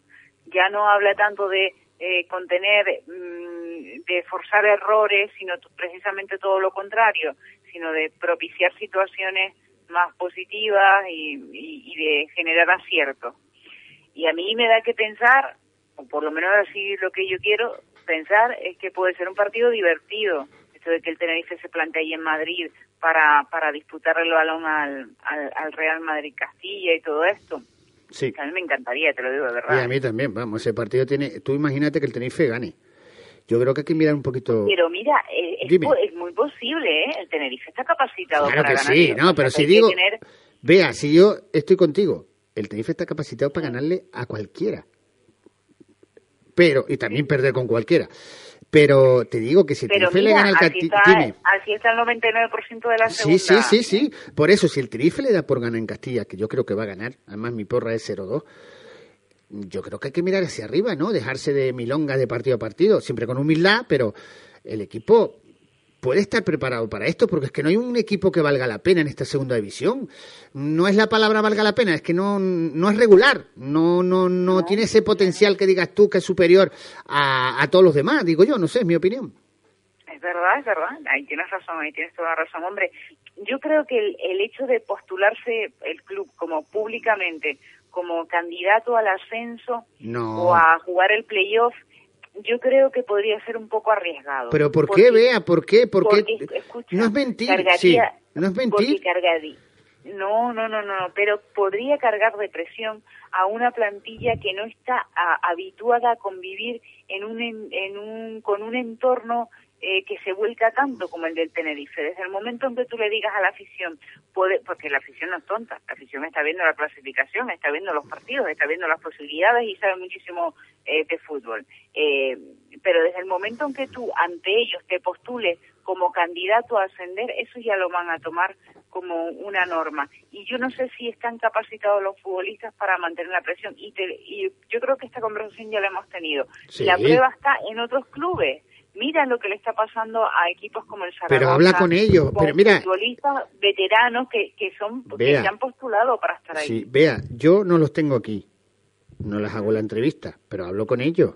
Ya no habla tanto de eh, contener, mm, de forzar errores, sino precisamente todo lo contrario, sino de propiciar situaciones más positivas y, y- y de generar aciertos. Y a mí me da que pensar, o por lo menos así lo que yo quiero pensar, es que puede ser un partido divertido. Esto de que el Tenerife se plantee ahí en Madrid para, para disputar el balón al, al, al Real Madrid Castilla y todo esto. Sí. A mí me encantaría, te lo digo de Y verdad. a mí también, vamos, ese partido tiene... Tú imagínate que el Tenerife gane. Yo creo que hay que mirar un poquito... Pero mira, eh, es, es muy posible, ¿eh? El Tenerife está capacitado Claro para que ganar. sí, Lo que no, pero si digo... tener- Vea, si yo estoy contigo, el Tenerife está capacitado para ganarle a cualquiera. Pero, y también perder con cualquiera. Pero te digo que si el Pero Tenerife le gana al Castilla... así está el 99% de la Sí, segunda. sí, sí, sí. Por eso, si el Tenerife le da por ganar en Castilla, que yo creo que va a ganar, además mi porra es 0-2, yo creo que hay que mirar hacia arriba, ¿no? Dejarse de milongas de partido a partido, siempre con humildad, pero el equipo puede estar preparado para esto, porque es que no hay un equipo que valga la pena en esta segunda división. No es la palabra valga la pena, es que no, no es regular, no, no, no, tiene ese potencial que digas tú que es superior a, a todos los demás, digo yo, no sé, es mi opinión. Es verdad, es verdad. Ahí tienes razón, ahí tienes toda la razón. Hombre, yo creo que el, el hecho de postularse el club como públicamente, como candidato al ascenso No. o a jugar el playoff, yo creo que podría ser un poco arriesgado. Pero ¿por Porque- qué, Bea? ¿Por qué? ¿Por qué? porque, escucha, No es mentir, cargaría- sí. No es Porque mentir. cargaría. No, no, no, no, pero podría cargar de presión a una plantilla que no está a- habituada a convivir en un, en un, con un entorno eh, que se vuelca tanto como el del Tenerife. Desde el momento en que tú le digas a la afición, puede, porque la afición no es tonta, la afición está viendo la clasificación, está viendo los partidos, está viendo las posibilidades y sabe muchísimo eh, de fútbol. Eh, pero desde el momento en que tú ante ellos te postules como candidato a ascender, eso ya lo van a tomar como una norma. Y yo no sé si están capacitados los futbolistas para mantener la presión. Y, te- y yo creo que esta conversación ya la hemos tenido. Sí. La prueba está en otros clubes. Mira lo que le está pasando a equipos como el Zaragoza. Pero habla con ellos, con pero mira- futbolistas veteranos que, que son que se han postulado para estar ahí. Sí, vea, yo no los tengo aquí, no les hago la entrevista, pero hablo con ellos.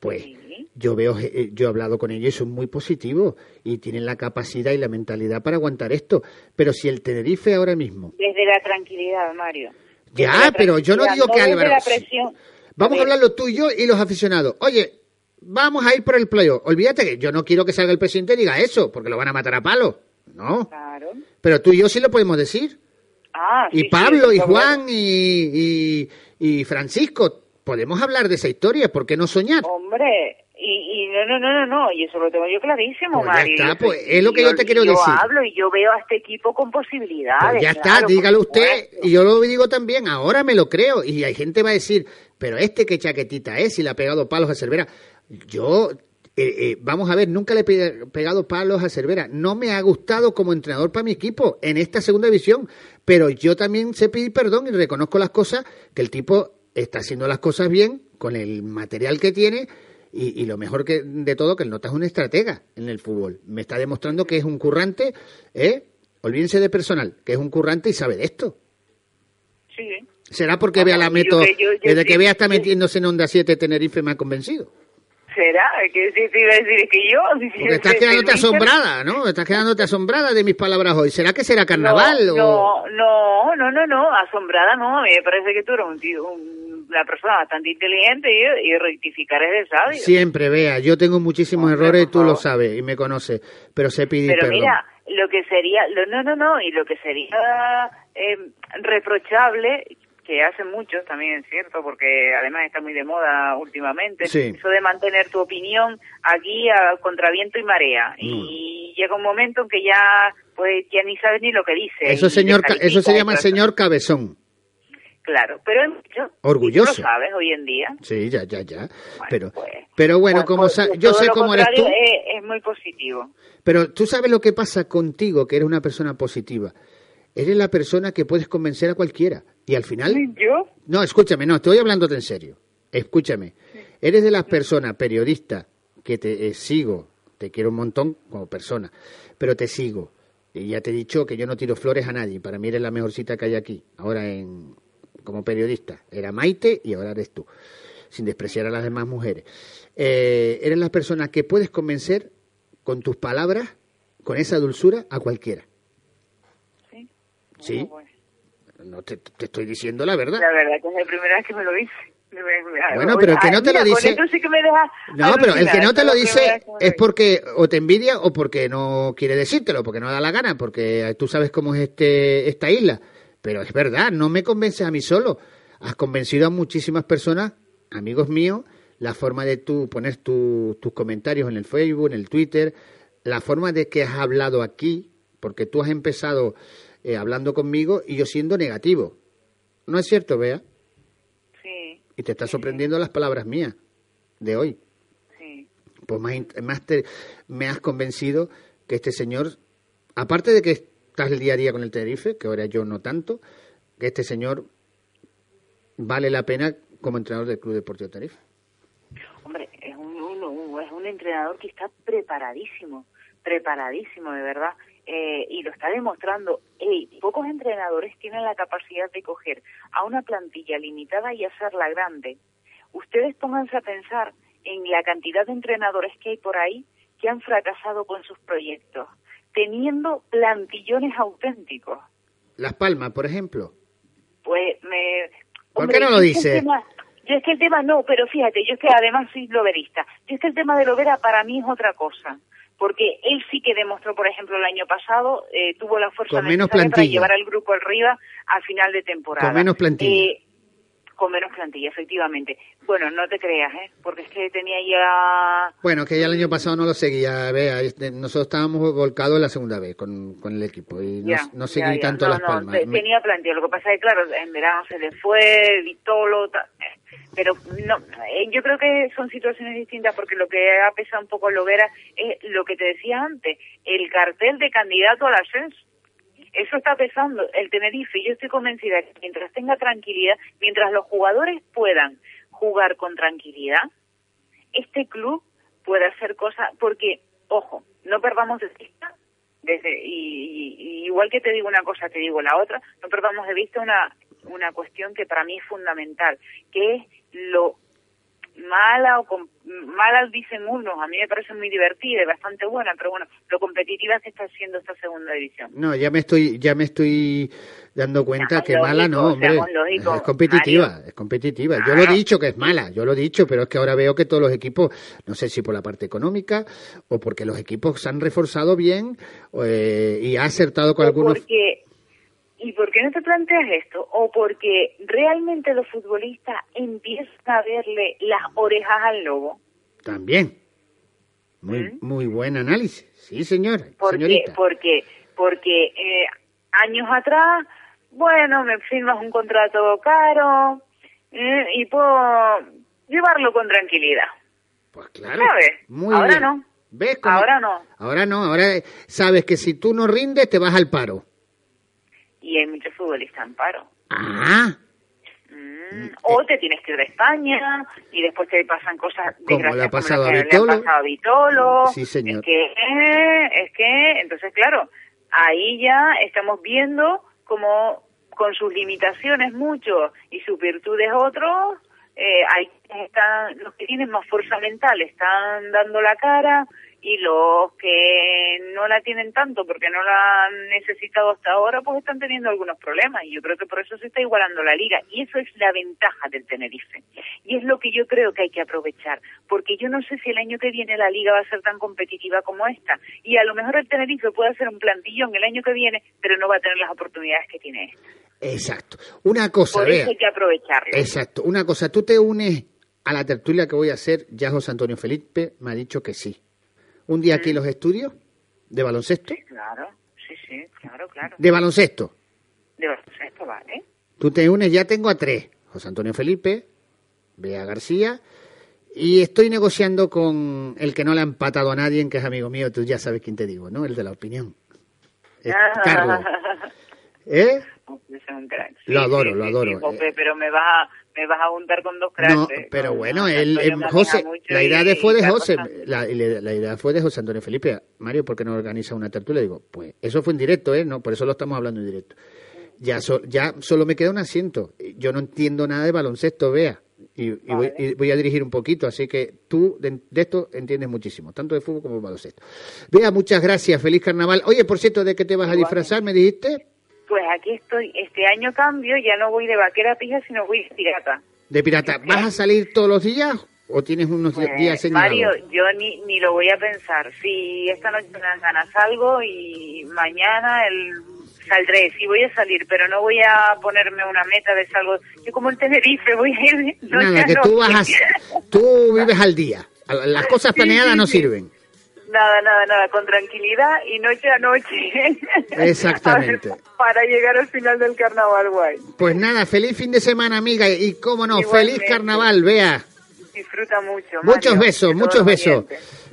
Pues yo veo, eh, yo he hablado con ellos y son muy positivos y tienen la capacidad y la mentalidad para aguantar esto. Pero si el Tenerife ahora mismo, Desde la tranquilidad, Mario. Desde ya, pero yo no digo que Álvaro, vamos a hablarlo tú y yo y los aficionados. Oye, vamos a ir por el playoff. Olvídate que yo no quiero que salga el presidente y diga eso, porque lo van a matar a palo. No. Claro. Pero tú y yo sí lo podemos decir. Ah, y sí, sí, Pablo, y está bueno. Juan, y, y, y Francisco. Podemos hablar de esa historia, ¿por qué no soñar? Hombre, y, y no, no, no, no, no, y eso lo tengo yo clarísimo, Pues ya Mario. está, Yo pues, es lo que yo te quiero yo decir. hablo y yo veo a este equipo con posibilidades. Pues ya está, claro, dígalo usted, y yo lo digo también, ahora me lo creo, y hay gente va a decir, pero este qué chaquetita es, si le ha pegado palos a Cervera. Yo, eh, eh, vamos a ver, nunca le he pe- pegado palos a Cervera, no me ha gustado como entrenador para mi equipo en esta segunda división, pero yo también sé pedir perdón y reconozco las cosas, que el tipo está haciendo las cosas bien, con el material que tiene, y, y lo mejor que de todo, que el Nota es un estratega en el fútbol. Me está demostrando que es un currante, ¿eh? Olvídense de personal, que es un currante y sabe de esto. Sí, ¿Será porque Vamos, vea la yo meto, que- yo- yo desde que vea está metiéndose en Onda 7 Tenerife me ha convencido? ¿Será? Que sí te iba a decir que yo. [laughs] Porque estás quedándote asombrada, ¿no? Estás quedándote asombrada de mis palabras hoy. ¿Será que será carnaval? o... No, no, no, no, no, asombrada no. A mí me parece que tú eres un tío, un- una persona bastante inteligente y, y rectificar es de sabio. Siempre, vea, yo tengo muchísimos errores y tú lo sabes y me conoces, pero sé pedir Pero perdón. mira, lo que sería, lo- no, no, no, y lo que sería eh, reprochable, que hacen muchos también es cierto, porque además está muy de moda últimamente, Sí. eso de mantener tu opinión aquí a contraviento y marea. Mm. Y llega un momento en que ya, pues, ya ni sabes ni lo que dice. Eso, señor, eso se llama el señor Cabezón. Claro, pero hay muchos, Orgulloso. tú lo sabes hoy en día. Sí, ya, ya, ya. Pero, pero bueno, Pues, como pues, sa- pues, yo todo sé cómo eres tú, Es, es muy positivo. pero tú sabes lo que pasa contigo, que eres una persona positiva. Eres la persona que puedes convencer a cualquiera. Y al final... ¿Yo? No, escúchame, no, estoy hablándote en serio. Escúchame. Eres de las personas periodistas que te eh, sigo, te quiero un montón como persona, pero te sigo. Y ya te he dicho que yo no tiro flores a nadie. Para mí eres la mejor cita que hay aquí. Ahora en, como periodista. Era Maite y ahora eres tú. Sin despreciar a las demás mujeres. Eh, eres la persona que puedes convencer con tus palabras, con esa dulzura, a cualquiera. Sí. No te, te estoy diciendo la verdad. La verdad que es la primera vez que me lo dice. Bueno, pero el que no te lo dice- esto sí que me deja No, pero el que no te lo dice es porque o te envidia o porque no quiere decírtelo, porque no da la gana, porque tú sabes cómo es este esta isla. Pero es verdad, no me convences a mí solo. Has convencido a muchísimas personas, amigos míos, la forma de tú poner tu- tus comentarios en el Facebook, en el Twitter, la forma de que has hablado aquí, porque tú has empezado eh, hablando conmigo y yo siendo negativo. ¿No es cierto, Bea? Sí, Y te está sorprendiendo las palabras mías de hoy. sí. Pues más, más te- me has convencido que este señor, aparte de que estás el día a día con el Tenerife, que ahora yo no tanto, que este señor vale la pena como entrenador del Club Deportivo Tenerife. Hombre, es un, un- un- es un entrenador que está preparadísimo, preparadísimo de verdad, eh, y lo está demostrando. Ey, pocos entrenadores tienen la capacidad de coger a una plantilla limitada y hacerla grande. Ustedes pónganse a pensar en la cantidad de entrenadores que hay por ahí que han fracasado con sus proyectos, teniendo plantillones auténticos. Las Palmas, por ejemplo. Pues me... ¿Por hombre, qué no lo dice? yo es que el tema no, pero fíjate, yo es que además soy loberista. Yo es que el tema de Lovera para mí es otra cosa. Porque él sí que demostró, por ejemplo, el año pasado, eh, tuvo la fuerza Con menos para llevar al grupo arriba a final de temporada. Con menos plantilla. Eh, con menos plantilla, efectivamente. Bueno, no te creas, ¿eh? Porque es que tenía ya... Bueno, que ya el año pasado no lo seguía, Bea. este, Nosotros estábamos volcados la segunda vez con, con el equipo y no, Ya, no ya, seguí ya. tanto No, Las no, Palmas. tenía plantilla. Lo que pasa es que, claro, en verano se le fue, Vitolo, ta- eh, pero no, eh, yo creo que son situaciones distintas porque lo que ha pesado un poco Lovera es lo que te decía antes, el cartel de candidato al ascenso. Eso está pesando el Tenerife. Yo estoy convencida que mientras tenga tranquilidad, mientras los jugadores puedan jugar con tranquilidad, este club puede hacer cosas, porque, ojo, no perdamos de vista, desde, y igual que te digo una cosa, te digo la otra, no perdamos de vista una, una cuestión que para mí es fundamental, que es lo mala o com- mala dicen unos, a mí me parece muy divertida y bastante buena, pero bueno, lo competitiva que está haciendo esta segunda división. No, ya me estoy, ya me estoy dando cuenta que mala no, hombre. Es competitiva, es competitiva. Yo lo he dicho que es mala, yo lo he dicho, pero es que ahora veo que todos los equipos, no sé si por la parte económica o porque los equipos se han reforzado bien eh, y ha acertado con O algunos. porque ¿y por qué no te planteas esto? O porque realmente los futbolistas empiezan a verle las orejas al lobo. También. Muy, muy buen análisis. Sí, señora. Porque, señorita. porque, porque eh, años atrás, bueno, me firmas un contrato caro eh, y puedo llevarlo con tranquilidad. Pues claro. ¿Sabes? Muy Ahora bien. no. ¿Ves cómo- Ahora no. Ahora no, ahora sabes que si tú no rindes te vas al paro. Y hay muchos futbolistas en paro. Ah, Mm, O te tienes que ir de España y después te pasan cosas Como le ha pasado como a Vitolo. Le ha pasado a Vitolo. Sí, señor. Es que, es que, entonces, claro, ahí ya estamos viendo como con sus limitaciones muchos y sus virtudes otros, eh, hay están los que tienen más fuerza mental están dando la cara y los que no la tienen tanto porque no la han necesitado hasta ahora pues están teniendo algunos problemas y yo creo que por eso se está igualando la liga y eso es la ventaja del Tenerife y es lo que yo creo que hay que aprovechar porque yo no sé si el año que viene la liga va a ser tan competitiva como esta y a lo mejor el Tenerife puede hacer un plantillón el año que viene pero no va a tener las oportunidades que tiene este. exacto. Una cosa, por eso hay que aprovecharlo Exacto. Una cosa, tú te unes a la tertulia que voy a hacer. Ya José Antonio Felipe me ha dicho que sí. Un día aquí en los estudios de baloncesto. claro sí sí claro claro De baloncesto. de baloncesto vale Tú te unes, ya tengo a tres. José Antonio Felipe, Bea García. Y estoy negociando con el que no le ha empatado a nadie, que es amigo mío, tú ya sabes quién te digo, ¿no? El de la opinión. Es [laughs] Carlos. ¿Eh? Es un crack. Lo adoro, lo adoro. Sí, Jope, pero me vas a me vas a juntar con dos cracks. No, pero No, bueno, no, él, José, la idea de fue de y José, la, idea fue de José Antonio Felipe. Mario, ¿por qué no organiza una tertulia? Digo, pues eso fue en directo, ¿eh? No, por eso lo estamos hablando en directo. Ya, so- ya solo me queda un asiento. Yo no entiendo nada de baloncesto, vea. Y, y voy, y voy a dirigir un poquito, así que tú de, de esto entiendes muchísimo, tanto de fútbol como de baloncesto. Vea, muchas gracias, feliz carnaval. Oye, por cierto, ¿de qué te vas a disfrazar? ¿Me dijiste? Pues aquí estoy, este año cambio, ya no voy de vaquera pija, sino voy de pirata. De pirata. ¿Vas a salir todos los días o tienes unos Pues, días señalados? Mario, yo ni, ni lo voy a pensar. Si esta noche me dan ganas salgo y mañana el saldré. Sí voy a salir, pero no voy a ponerme una meta de salgo. Yo como en Tenerife voy a ir noche Nada, que tú, vas a- [laughs] tú vives al día. Las cosas planeadas no sirven. Nada, nada, nada, con tranquilidad y noche a noche. [laughs] Exactamente. Ver, [laughs] para llegar al final del carnaval, guay. Pues nada, feliz fin de semana, amiga. Y cómo no, Igualmente. feliz carnaval, vea. Disfruta mucho. Muchos Mario, besos, muchos besos.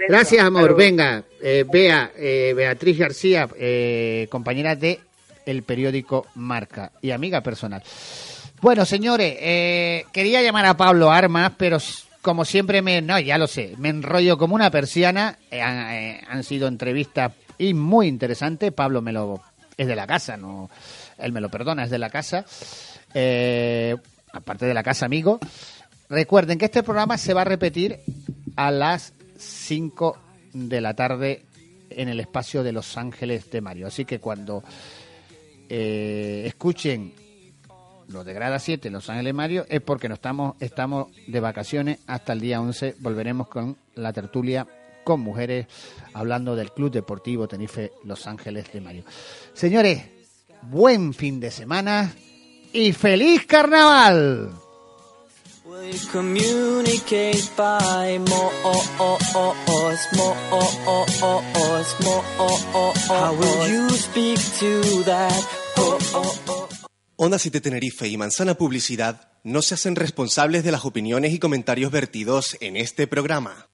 Gracias, amor. Venga, eh, Bea, eh, Beatriz García, eh, compañera de el periódico Marca y amiga personal. Bueno, señores, eh, quería llamar a Pablo Armas, pero como siempre me, no, ya lo sé, me enrollo como una persiana. Eh, han, eh, han sido entrevistas y muy interesantes. Pablo me lo es de la casa, no, él me lo perdona, es de la casa. Eh, aparte de la casa, amigo. Recuerden que este programa se va a repetir a las 5 de la tarde en el espacio de Los Ángeles de Mario. Así que cuando eh, escuchen lo de Grada 7 Los Ángeles Mario es porque no estamos, estamos de vacaciones hasta el día 11. Volveremos con la tertulia con mujeres hablando del Club Deportivo Tenerife Los Ángeles de Mario. Señores, buen fin de semana y feliz carnaval. Onda 7 Tenerife y Manzana Publicidad no se hacen responsables de las opiniones y comentarios vertidos en este programa.